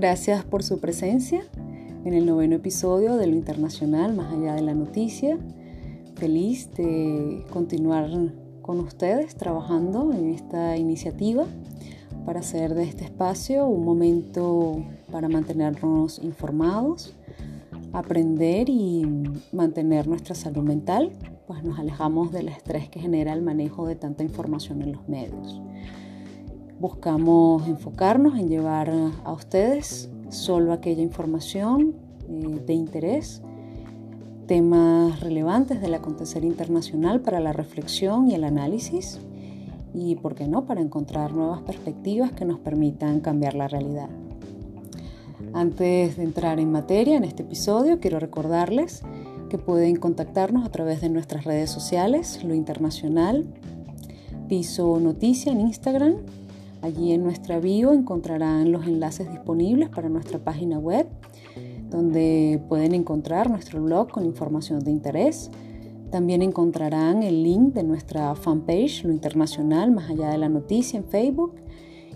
Gracias por su presencia en el noveno episodio de lo internacional, más allá de la noticia. Feliz de continuar con ustedes trabajando en esta iniciativa para hacer de este espacio un momento para mantenernos informados, aprender y mantener nuestra salud mental, pues nos alejamos del estrés que genera el manejo de tanta información en los medios. Buscamos enfocarnos en llevar a ustedes solo aquella información eh, de interés, temas relevantes del acontecer internacional para la reflexión y el análisis y, ¿por qué no?, para encontrar nuevas perspectivas que nos permitan cambiar la realidad. Antes de entrar en materia en este episodio, quiero recordarles que pueden contactarnos a través de nuestras redes sociales, Lo Internacional, Piso Noticia en Instagram Allí en nuestra bio encontrarán los enlaces disponibles para nuestra página web, donde pueden encontrar nuestro blog con información de interés. También encontrarán el link de nuestra fanpage, Lo Internacional, más allá de la noticia, en Facebook.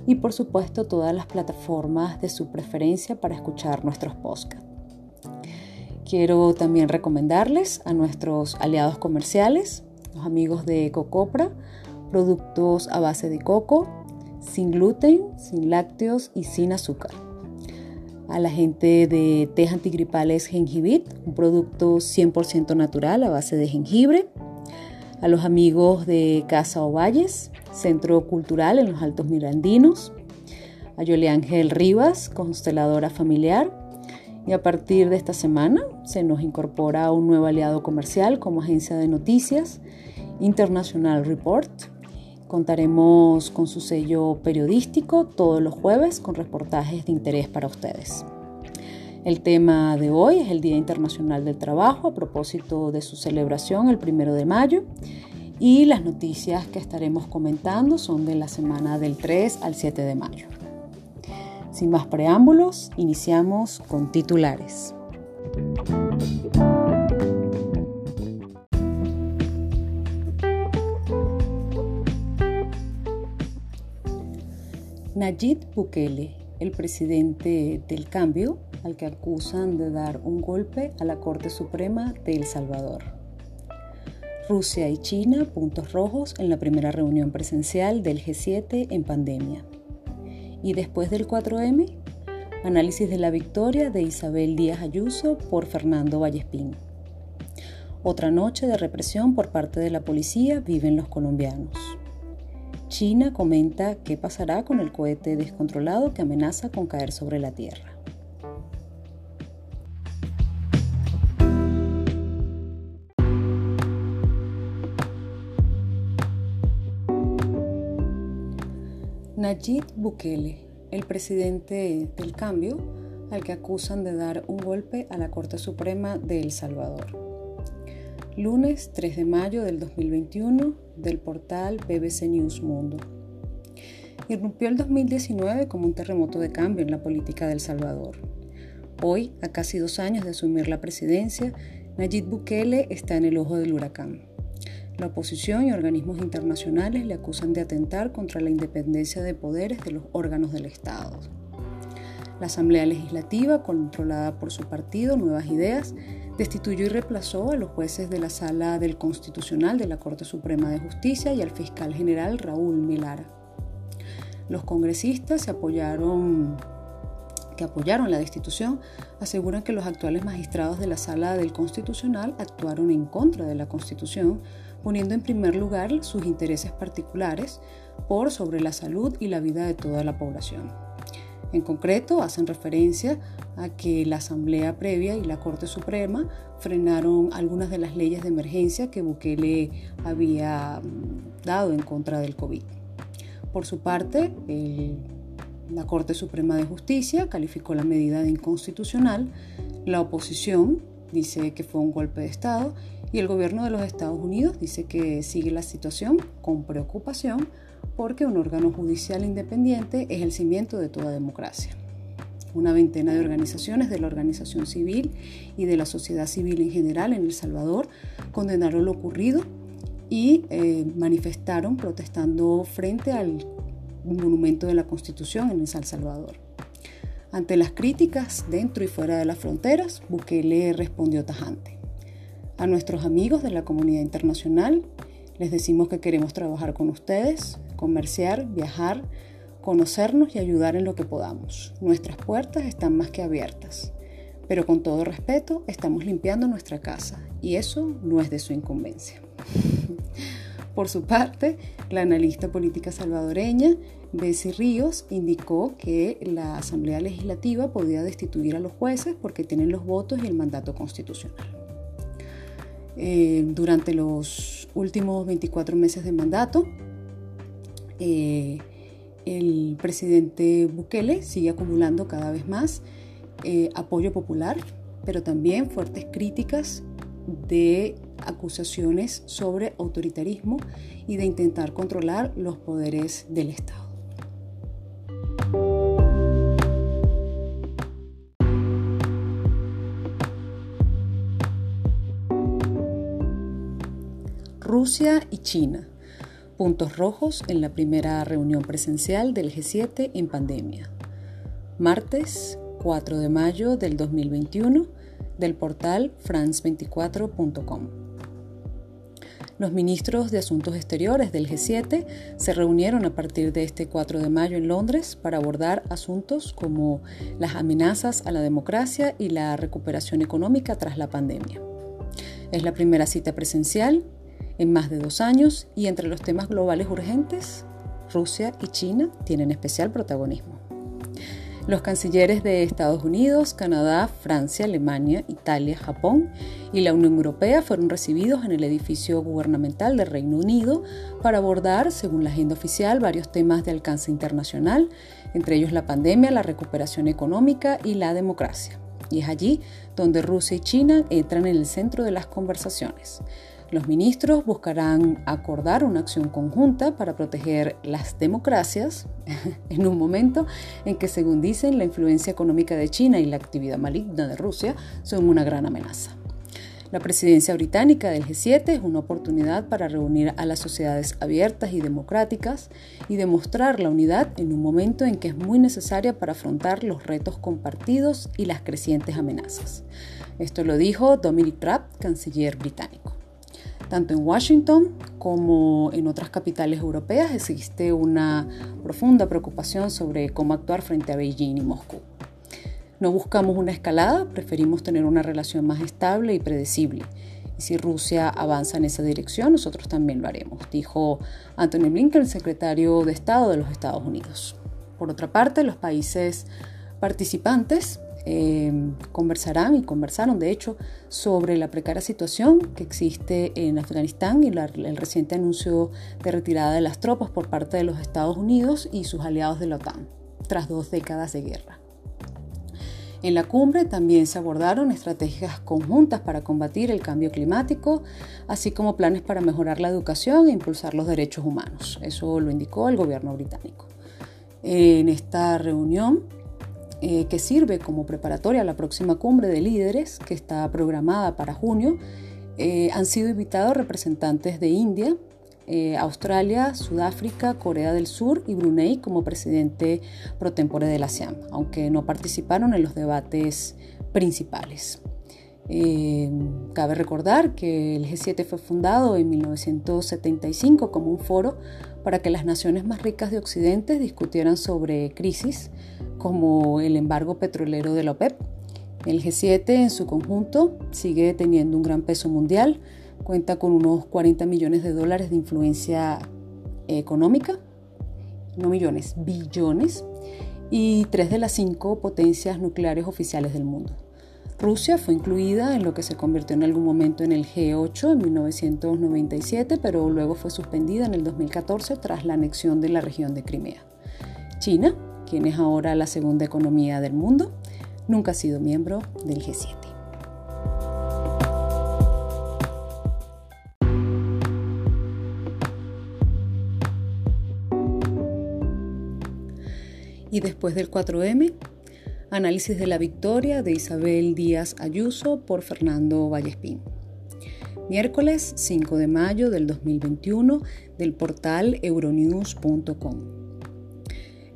Y por supuesto todas las plataformas de su preferencia para escuchar nuestros podcasts. Quiero también recomendarles a nuestros aliados comerciales, los amigos de Cocopra, productos a base de coco, sin gluten, sin lácteos y sin azúcar. A la gente de té antigripales Gengibit, un producto 100% natural a base de jengibre. A los amigos de Casa Ovalles, Centro Cultural en los Altos Mirandinos. A Yole Ángel Rivas, consteladora familiar. Y a partir de esta semana se nos incorpora un nuevo aliado comercial como agencia de noticias, International Report, Contaremos con su sello periodístico todos los jueves con reportajes de interés para ustedes. El tema de hoy es el Día Internacional del Trabajo a propósito de su celebración el primero de mayo y las noticias que estaremos comentando son de la semana del 3 al 7 de mayo. Sin más preámbulos, iniciamos con titulares. Nayib Bukele, el presidente del cambio, al que acusan de dar un golpe a la Corte Suprema de El Salvador. Rusia y China, puntos rojos en la primera reunión presencial del G7 en pandemia. Y después del 4M, análisis de la victoria de Isabel Díaz Ayuso por Fernando Vallespín. Otra noche de represión por parte de la policía viven los colombianos. China comenta qué pasará con el cohete descontrolado que amenaza con caer sobre la Tierra. Nayib Bukele, el presidente del cambio, al que acusan de dar un golpe a la Corte Suprema de El Salvador. Lunes 3 de mayo del 2021 del portal BBC News Mundo. Irrumpió el 2019 como un terremoto de cambio en la política de El Salvador. Hoy, a casi dos años de asumir la presidencia, Nayib Bukele está en el ojo del huracán. La oposición y organismos internacionales le acusan de atentar contra la independencia de poderes de los órganos del Estado. La Asamblea Legislativa, controlada por su partido Nuevas Ideas, destituyó y reemplazó a los jueces de la Sala del Constitucional de la Corte Suprema de Justicia y al fiscal general Raúl Melara. Los congresistas que apoyaron la destitución aseguran que los actuales magistrados de la Sala del Constitucional actuaron en contra de la Constitución, poniendo en primer lugar sus intereses particulares por sobre la salud y la vida de toda la población. En concreto, hacen referencia a que la Asamblea previa y la Corte Suprema frenaron algunas de las leyes de emergencia que Bukele había mm, dado en contra del COVID. Por su parte, la Corte Suprema de Justicia calificó la medida de inconstitucional, la oposición dice que fue un golpe de Estado y el gobierno de los Estados Unidos dice que sigue la situación con preocupación porque un órgano judicial independiente es el cimiento de toda democracia. Una veintena de organizaciones de la organización civil y de la sociedad civil en general en El Salvador condenaron lo ocurrido y eh, manifestaron protestando frente al monumento de la Constitución en El Salvador. Ante las críticas dentro y fuera de las fronteras, Bukele respondió tajante. A nuestros amigos de la comunidad internacional les decimos que queremos trabajar con ustedes, comerciar, viajar, conocernos y ayudar en lo que podamos. Nuestras puertas están más que abiertas, pero con todo respeto estamos limpiando nuestra casa y eso no es de su incumbencia. Por su parte, la analista política salvadoreña Bessie Ríos indicó que la Asamblea Legislativa podía destituir a los jueces porque tienen los votos y el mandato constitucional. Eh, durante los últimos 24 meses de mandato, eh, el presidente Bukele sigue acumulando cada vez más eh, apoyo popular, pero también fuertes críticas de acusaciones sobre autoritarismo y de intentar controlar los poderes del Estado. Rusia y China puntos rojos en la primera reunión presencial del G7 en pandemia. Martes 4 de mayo del 2021 del portal france24.com. Los ministros de Asuntos Exteriores del G7 se reunieron a partir de este 4 de mayo en Londres para abordar asuntos como las amenazas a la democracia y la recuperación económica tras la pandemia. Es la primera cita presencial en más de dos años y entre los temas globales urgentes, Rusia y China tienen especial protagonismo. Los cancilleres de Estados Unidos, Canadá, Francia, Alemania, Italia, Japón y la Unión Europea fueron recibidos en el edificio gubernamental del Reino Unido para abordar, según la agenda oficial, varios temas de alcance internacional, entre ellos la pandemia, la recuperación económica y la democracia. Y es allí donde Rusia y China entran en el centro de las conversaciones. Los ministros buscarán acordar una acción conjunta para proteger las democracias en un momento en que, según dicen, la influencia económica de China y la actividad maligna de Rusia son una gran amenaza. La presidencia británica del G7 es una oportunidad para reunir a las sociedades abiertas y democráticas y demostrar la unidad en un momento en que es muy necesaria para afrontar los retos compartidos y las crecientes amenazas. Esto lo dijo Dominic Raab, canciller británico. Tanto en Washington como en otras capitales europeas existe una profunda preocupación sobre cómo actuar frente a Beijing y Moscú. No buscamos una escalada, preferimos tener una relación más estable y predecible. Y si Rusia avanza en esa dirección, nosotros también lo haremos, dijo Anthony Blinken, el secretario de Estado de los Estados Unidos. Por otra parte, los países participantes Em, conversarán y conversaron, de hecho, sobre la precaria situación que existe en Afganistán y el reciente anuncio de retirada de las tropas por parte de los Estados Unidos y sus aliados de la OTAN, tras dos décadas de guerra. En la cumbre también se abordaron estrategias conjuntas para combatir el cambio climático, así como planes para mejorar la educación e impulsar los derechos humanos. Eso lo indicó el gobierno británico. En esta reunión eh, que sirve como preparatoria a la próxima cumbre de líderes que está programada para junio, eh, han sido invitados representantes de India, eh, Australia, Sudáfrica, Corea del Sur y Brunei como presidente pro tempore de la ASEAN, aunque no participaron en los debates principales. Eh, cabe recordar que el G7 fue fundado en 1975 como un foro para que las naciones más ricas de Occidente discutieran sobre crisis como el embargo petrolero de la OPEP. El G7 en su conjunto sigue teniendo un gran peso mundial, cuenta con unos 40 millones de dólares de influencia económica, no millones, billones, y tres de las cinco potencias nucleares oficiales del mundo. Rusia fue incluida en lo que se convirtió en algún momento en el G8 en 1997, pero luego fue suspendida en el 2014 tras la anexión de la región de Crimea. China, quien es ahora la segunda economía del mundo, nunca ha sido miembro del G7. Y después del 4M, Análisis de la victoria de Isabel Díaz Ayuso por Fernando Vallespín. Miércoles 5 de mayo del 2021 del portal euronews.com.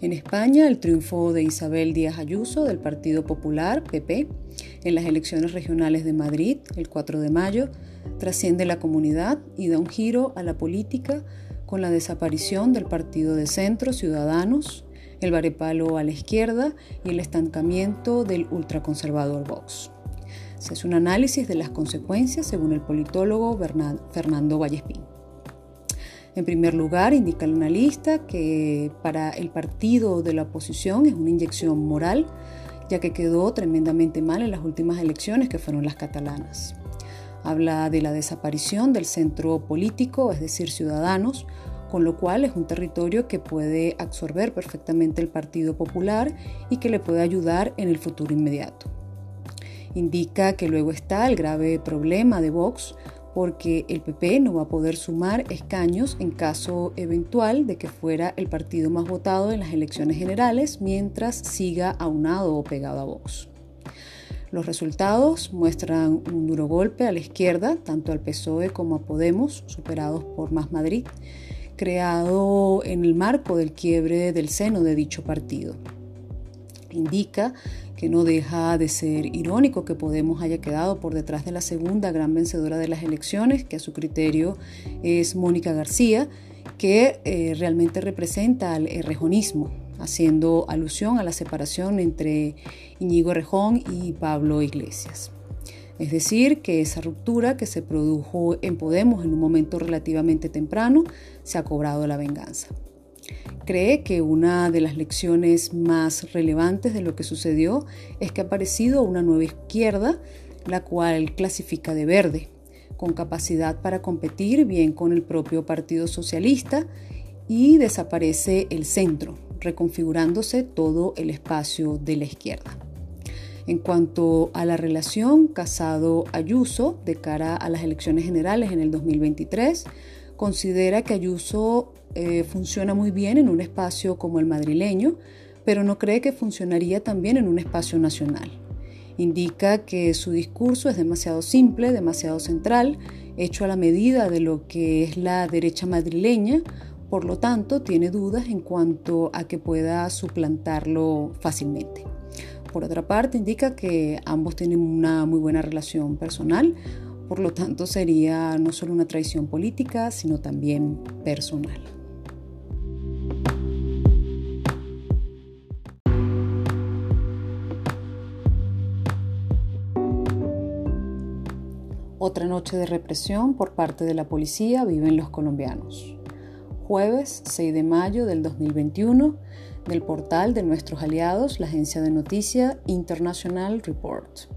En España, el triunfo de Isabel Díaz Ayuso del Partido Popular, PP, en las elecciones regionales de Madrid el 4 de mayo, trasciende la comunidad y da un giro a la política con la desaparición del Partido de Centro Ciudadanos, el varepalo a la izquierda y el estancamiento del ultraconservador Vox. Se hace un análisis de las consecuencias según el politólogo Fernando Vallespín. En primer lugar, indica el analista que para el partido de la oposición es una inyección moral, ya que quedó tremendamente mal en las últimas elecciones que fueron las catalanas. Habla de la desaparición del centro político, es decir, ciudadanos, con lo cual es un territorio que puede absorber perfectamente el Partido Popular y que le puede ayudar en el futuro inmediato. Indica que luego está el grave problema de Vox porque el PP no va a poder sumar escaños en caso eventual de que fuera el partido más votado en las elecciones generales mientras siga aunado o pegado a Vox. Los resultados muestran un duro golpe a la izquierda, tanto al PSOE como a Podemos, superados por Más Madrid, creado en el marco del quiebre del seno de dicho partido. Indica que no deja de ser irónico que Podemos haya quedado por detrás de la segunda gran vencedora de las elecciones, que a su criterio es Mónica García, que eh, realmente representa al errejonismo, haciendo alusión a la separación entre Iñigo Errejón y Pablo Iglesias. Es decir, que esa ruptura que se produjo en Podemos en un momento relativamente temprano se ha cobrado la venganza. Cree que una de las lecciones más relevantes de lo que sucedió es que ha aparecido una nueva izquierda, la cual clasifica de verde, con capacidad para competir bien con el propio Partido Socialista y desaparece el centro, reconfigurándose todo el espacio de la izquierda. En cuanto a la relación Casado-Ayuso de cara a las elecciones generales en el 2023, considera que Ayuso eh, funciona muy bien en un espacio como el madrileño, pero no cree que funcionaría también en un espacio nacional. Indica que su discurso es demasiado simple, demasiado central, hecho a la medida de lo que es la derecha madrileña, por lo tanto tiene dudas en cuanto a que pueda suplantarlo fácilmente. Por otra parte, indica que ambos tienen una muy buena relación personal, por lo tanto sería no solo una traición política, sino también personal. Otra noche de represión por parte de la policía viven los colombianos. Jueves 6 de mayo del 2021 del portal de nuestros aliados, la agencia de noticia International Report.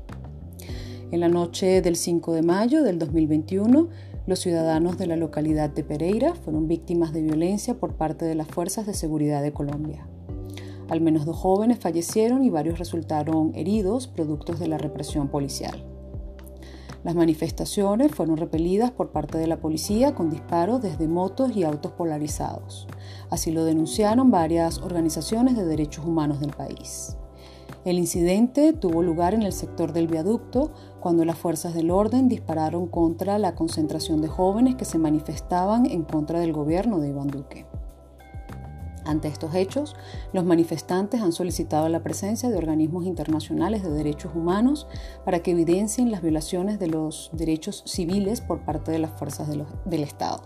En la noche del 5 de mayo del 2021, los ciudadanos de la localidad de Pereira fueron víctimas de violencia por parte de las fuerzas de seguridad de Colombia. Al menos dos jóvenes fallecieron y varios resultaron heridos productos de la represión policial. Las manifestaciones fueron repelidas por parte de la policía con disparos desde motos y autos polarizados. Así lo denunciaron varias organizaciones de derechos humanos del país. El incidente tuvo lugar en el sector del viaducto cuando las fuerzas del orden dispararon contra la concentración de jóvenes que se manifestaban en contra del gobierno de Iván Duque. Ante estos hechos, los manifestantes han solicitado la presencia de organismos internacionales de derechos humanos para que evidencien las violaciones de los derechos civiles por parte de las fuerzas del Estado.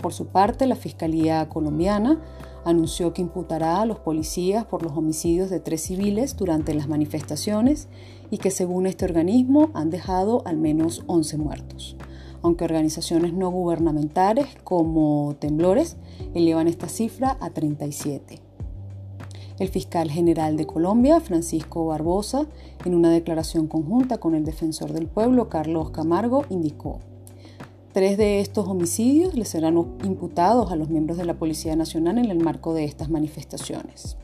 Por su parte, la Fiscalía colombiana anunció que imputará a los policías por los homicidios de tres civiles durante las manifestaciones y que según este organismo han dejado al menos 11 muertos aunque organizaciones no gubernamentales como Temblores elevan esta cifra a 37. El fiscal general de Colombia, Francisco Barbosa, en una declaración conjunta con el defensor del pueblo, Carlos Camargo, indicó, Tres de estos homicidios le serán imputados a los miembros de la Policía Nacional en el marco de estas manifestaciones.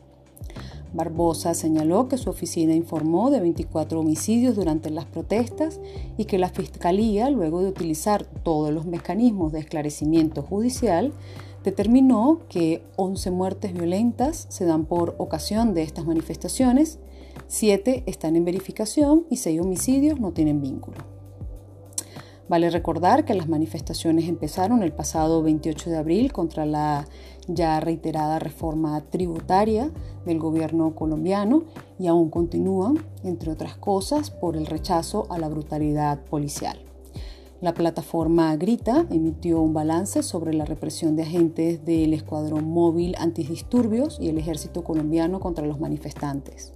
Barbosa señaló que su oficina informó de 24 homicidios durante las protestas y que la Fiscalía, luego de utilizar todos los mecanismos de esclarecimiento judicial, determinó que 11 muertes violentas se dan por ocasión de estas manifestaciones, 7 están en verificación y 6 homicidios no tienen vínculo. Vale recordar que las manifestaciones empezaron el pasado 28 de abril contra la ya reiterada reforma tributaria del gobierno colombiano y aún continúan, entre otras cosas, por el rechazo a la brutalidad policial. La plataforma Grita emitió un balance sobre la represión de agentes del Escuadrón Móvil Antidisturbios y el Ejército colombiano contra los manifestantes.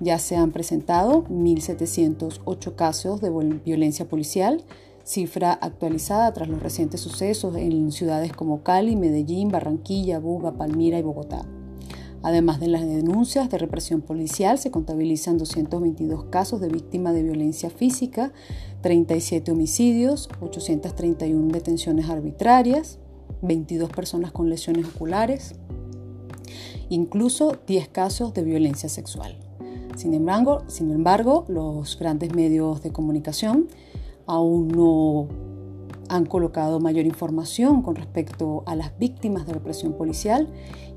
Ya se han presentado 1.708 casos de violencia policial, cifra actualizada tras los recientes sucesos en ciudades como Cali, Medellín, Barranquilla, Buga, Palmira y Bogotá. Además de las denuncias de represión policial, se contabilizan 222 casos de víctimas de violencia física, 37 homicidios, 831 detenciones arbitrarias, 22 personas con lesiones oculares, incluso 10 casos de violencia sexual. Sin embargo, sin embargo, los grandes medios de comunicación aún no han colocado mayor información con respecto a las víctimas de represión policial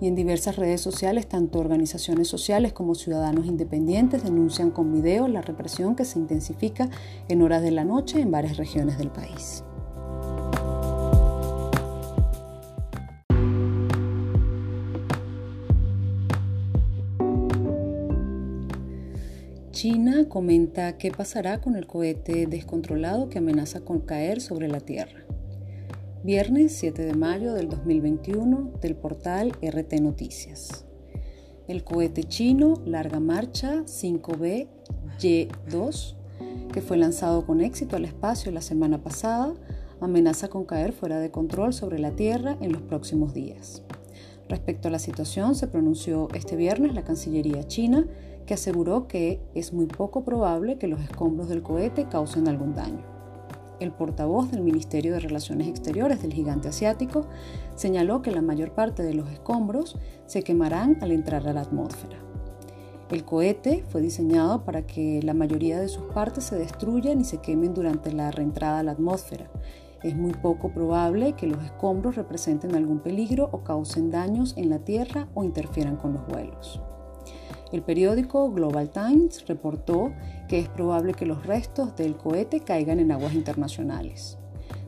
y en diversas redes sociales tanto organizaciones sociales como ciudadanos independientes denuncian con videos la represión que se intensifica en horas de la noche en varias regiones del país. China comenta qué pasará con el cohete descontrolado que amenaza con caer sobre la Tierra. Viernes 7 de mayo del 2021 del portal RT Noticias. El cohete chino Larga Marcha 5B Y2, que fue lanzado con éxito al espacio la semana pasada, amenaza con caer fuera de control sobre la Tierra en los próximos días. Respecto a la situación, se pronunció este viernes la Cancillería china que aseguró que es muy poco probable que los escombros del cohete causen algún daño. El portavoz del Ministerio de Relaciones Exteriores del gigante asiático señaló que la mayor parte de los escombros se quemarán al entrar a la atmósfera. El cohete fue diseñado para que la mayoría de sus partes se destruyan y se quemen durante la reentrada a la atmósfera. Es muy poco probable que los escombros representen algún peligro o causen daños en la Tierra o interfieran con los vuelos. El periódico Global Times reportó que es probable que los restos del cohete caigan en aguas internacionales.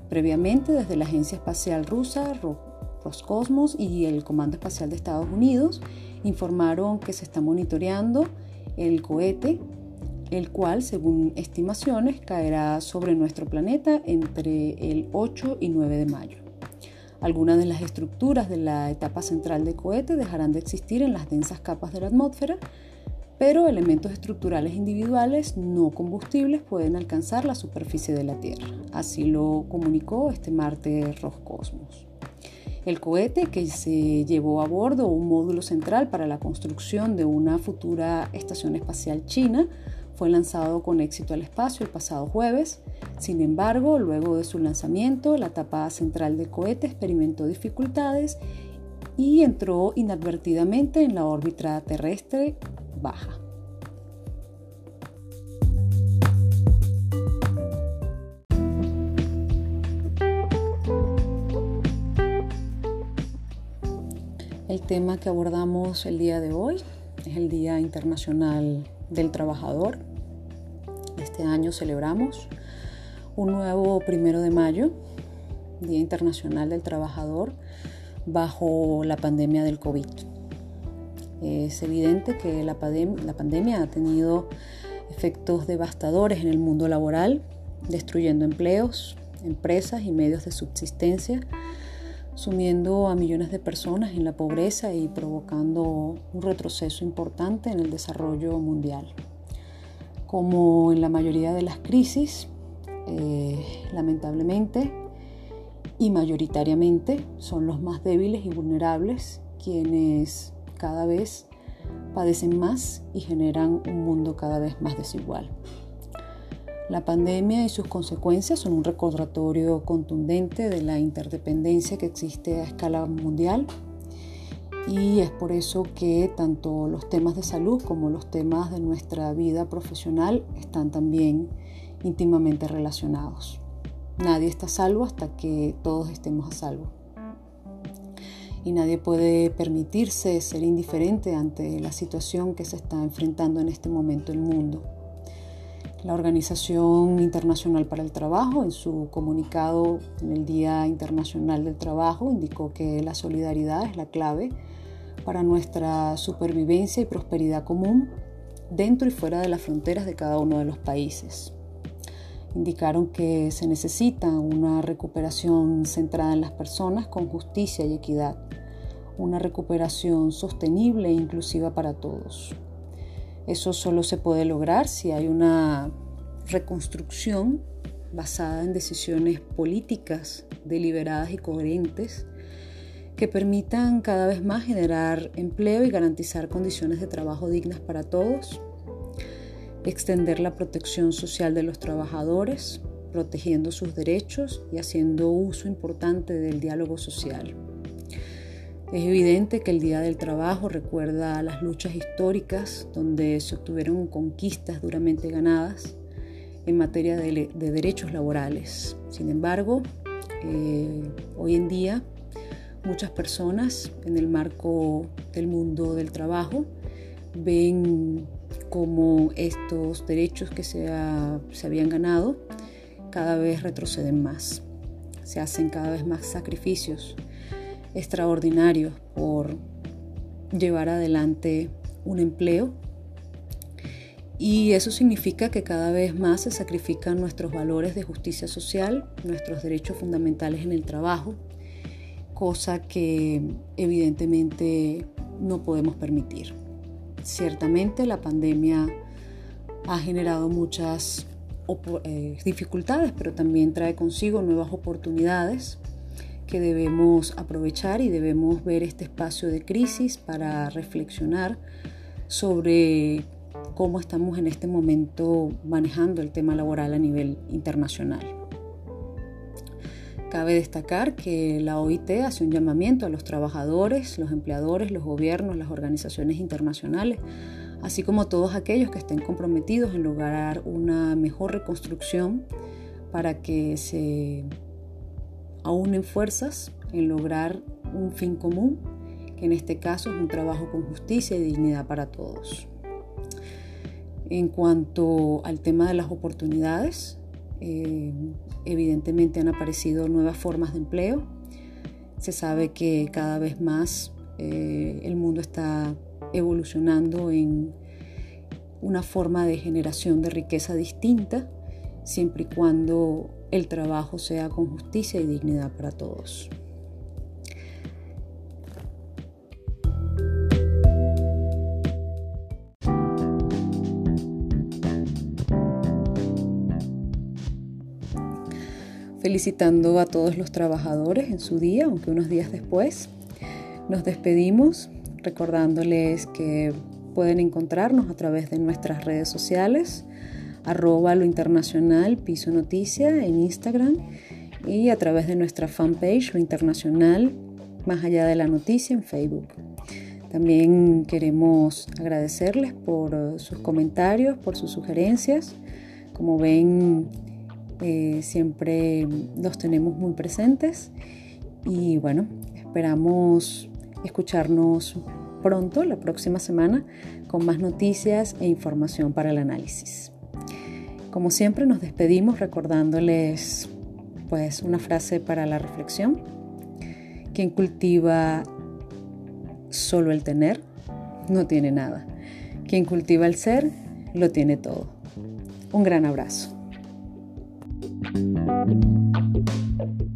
Previamente, desde la Agencia Espacial Rusa, Roscosmos y el Comando Espacial de Estados Unidos informaron que se está monitoreando el cohete, el cual, según estimaciones, caerá sobre nuestro planeta entre el 8 y 9 de mayo. Algunas de las estructuras de la etapa central del cohete dejarán de existir en las densas capas de la atmósfera, pero elementos estructurales individuales no combustibles pueden alcanzar la superficie de la Tierra. Así lo comunicó este martes Roscosmos. El cohete que se llevó a bordo un módulo central para la construcción de una futura estación espacial china fue lanzado con éxito al espacio el pasado jueves. Sin embargo, luego de su lanzamiento, la tapa central del cohete experimentó dificultades y entró inadvertidamente en la órbita terrestre baja. El tema que abordamos el día de hoy es el Día Internacional del Trabajador. Este año celebramos un nuevo primero de mayo, Día Internacional del Trabajador, bajo la pandemia del COVID. Es evidente que la, la pandemia ha tenido efectos devastadores en el mundo laboral, destruyendo empleos, empresas y medios de subsistencia, sumiendo a millones de personas en la pobreza y provocando un retroceso importante en el desarrollo mundial. Como en la mayoría de las crisis, eh, lamentablemente y mayoritariamente son los más débiles y vulnerables quienes cada vez padecen más y generan un mundo cada vez más desigual. La pandemia y sus consecuencias son un recordatorio contundente de la interdependencia que existe a escala mundial y es por eso que tanto los temas de salud como los temas de nuestra vida profesional están también íntimamente relacionados. Nadie está salvo hasta que todos estemos a salvo. Y nadie puede permitirse ser indiferente ante la situación que se está enfrentando en este momento el mundo. La Organización Internacional para el Trabajo, en su comunicado en el Día Internacional del Trabajo, indicó que la solidaridad es la clave para nuestra supervivencia y prosperidad común dentro y fuera de las fronteras de cada uno de los países. Indicaron que se necesita una recuperación centrada en las personas con justicia y equidad, una recuperación sostenible e inclusiva para todos. Eso solo se puede lograr si hay una reconstrucción basada en decisiones políticas deliberadas y coherentes que permitan cada vez más generar empleo y garantizar condiciones de trabajo dignas para todos, extender la protección social de los trabajadores, protegiendo sus derechos y haciendo uso importante del diálogo social. Es evidente que el Día del Trabajo recuerda las luchas históricas donde se obtuvieron conquistas duramente ganadas en materia de, derechos laborales. Sin embargo, eh, hoy en día muchas personas en el marco del mundo del trabajo ven como estos derechos que se, se habían ganado cada vez retroceden más. Se hacen cada vez más sacrificios extraordinarios por llevar adelante un empleo y eso significa que cada vez más se sacrifican nuestros valores de justicia social, nuestros derechos fundamentales en el trabajo, cosa que evidentemente no podemos permitir. Ciertamente la pandemia ha generado muchas eh, dificultades, pero también trae consigo nuevas oportunidades que debemos aprovechar y debemos ver este espacio de crisis para reflexionar sobre cómo estamos en este momento manejando el tema laboral a nivel internacional. Cabe destacar que la OIT hace un llamamiento a los trabajadores, los empleadores, los gobiernos, las organizaciones internacionales, así como todos aquellos que estén comprometidos en lograr una mejor reconstrucción para que se aúnen fuerzas en lograr un fin común, que en este caso es un trabajo con justicia y dignidad para todos. En cuanto al tema de las oportunidades, eh, evidentemente han aparecido nuevas formas de empleo. Se sabe que cada vez más eh, el mundo está evolucionando en una forma de generación de riqueza distinta, siempre y cuando el trabajo sea con justicia y dignidad para todos. Felicitando a todos los trabajadores en su día, aunque unos días después. Nos despedimos recordándoles que pueden encontrarnos a través de nuestras redes sociales arroba lo internacional piso noticia en Instagram y a través de nuestra fanpage lo internacional más allá de la noticia en Facebook. También queremos agradecerles por sus comentarios, por sus sugerencias. Como ven, eh, siempre los tenemos muy presentes y bueno, esperamos escucharnos pronto, la próxima semana, con más noticias e información para el análisis. Como siempre nos despedimos recordándoles pues una frase para la reflexión Quien cultiva solo el tener, no tiene nada. Quien cultiva el ser, lo tiene todo. Un gran abrazo. Thank you.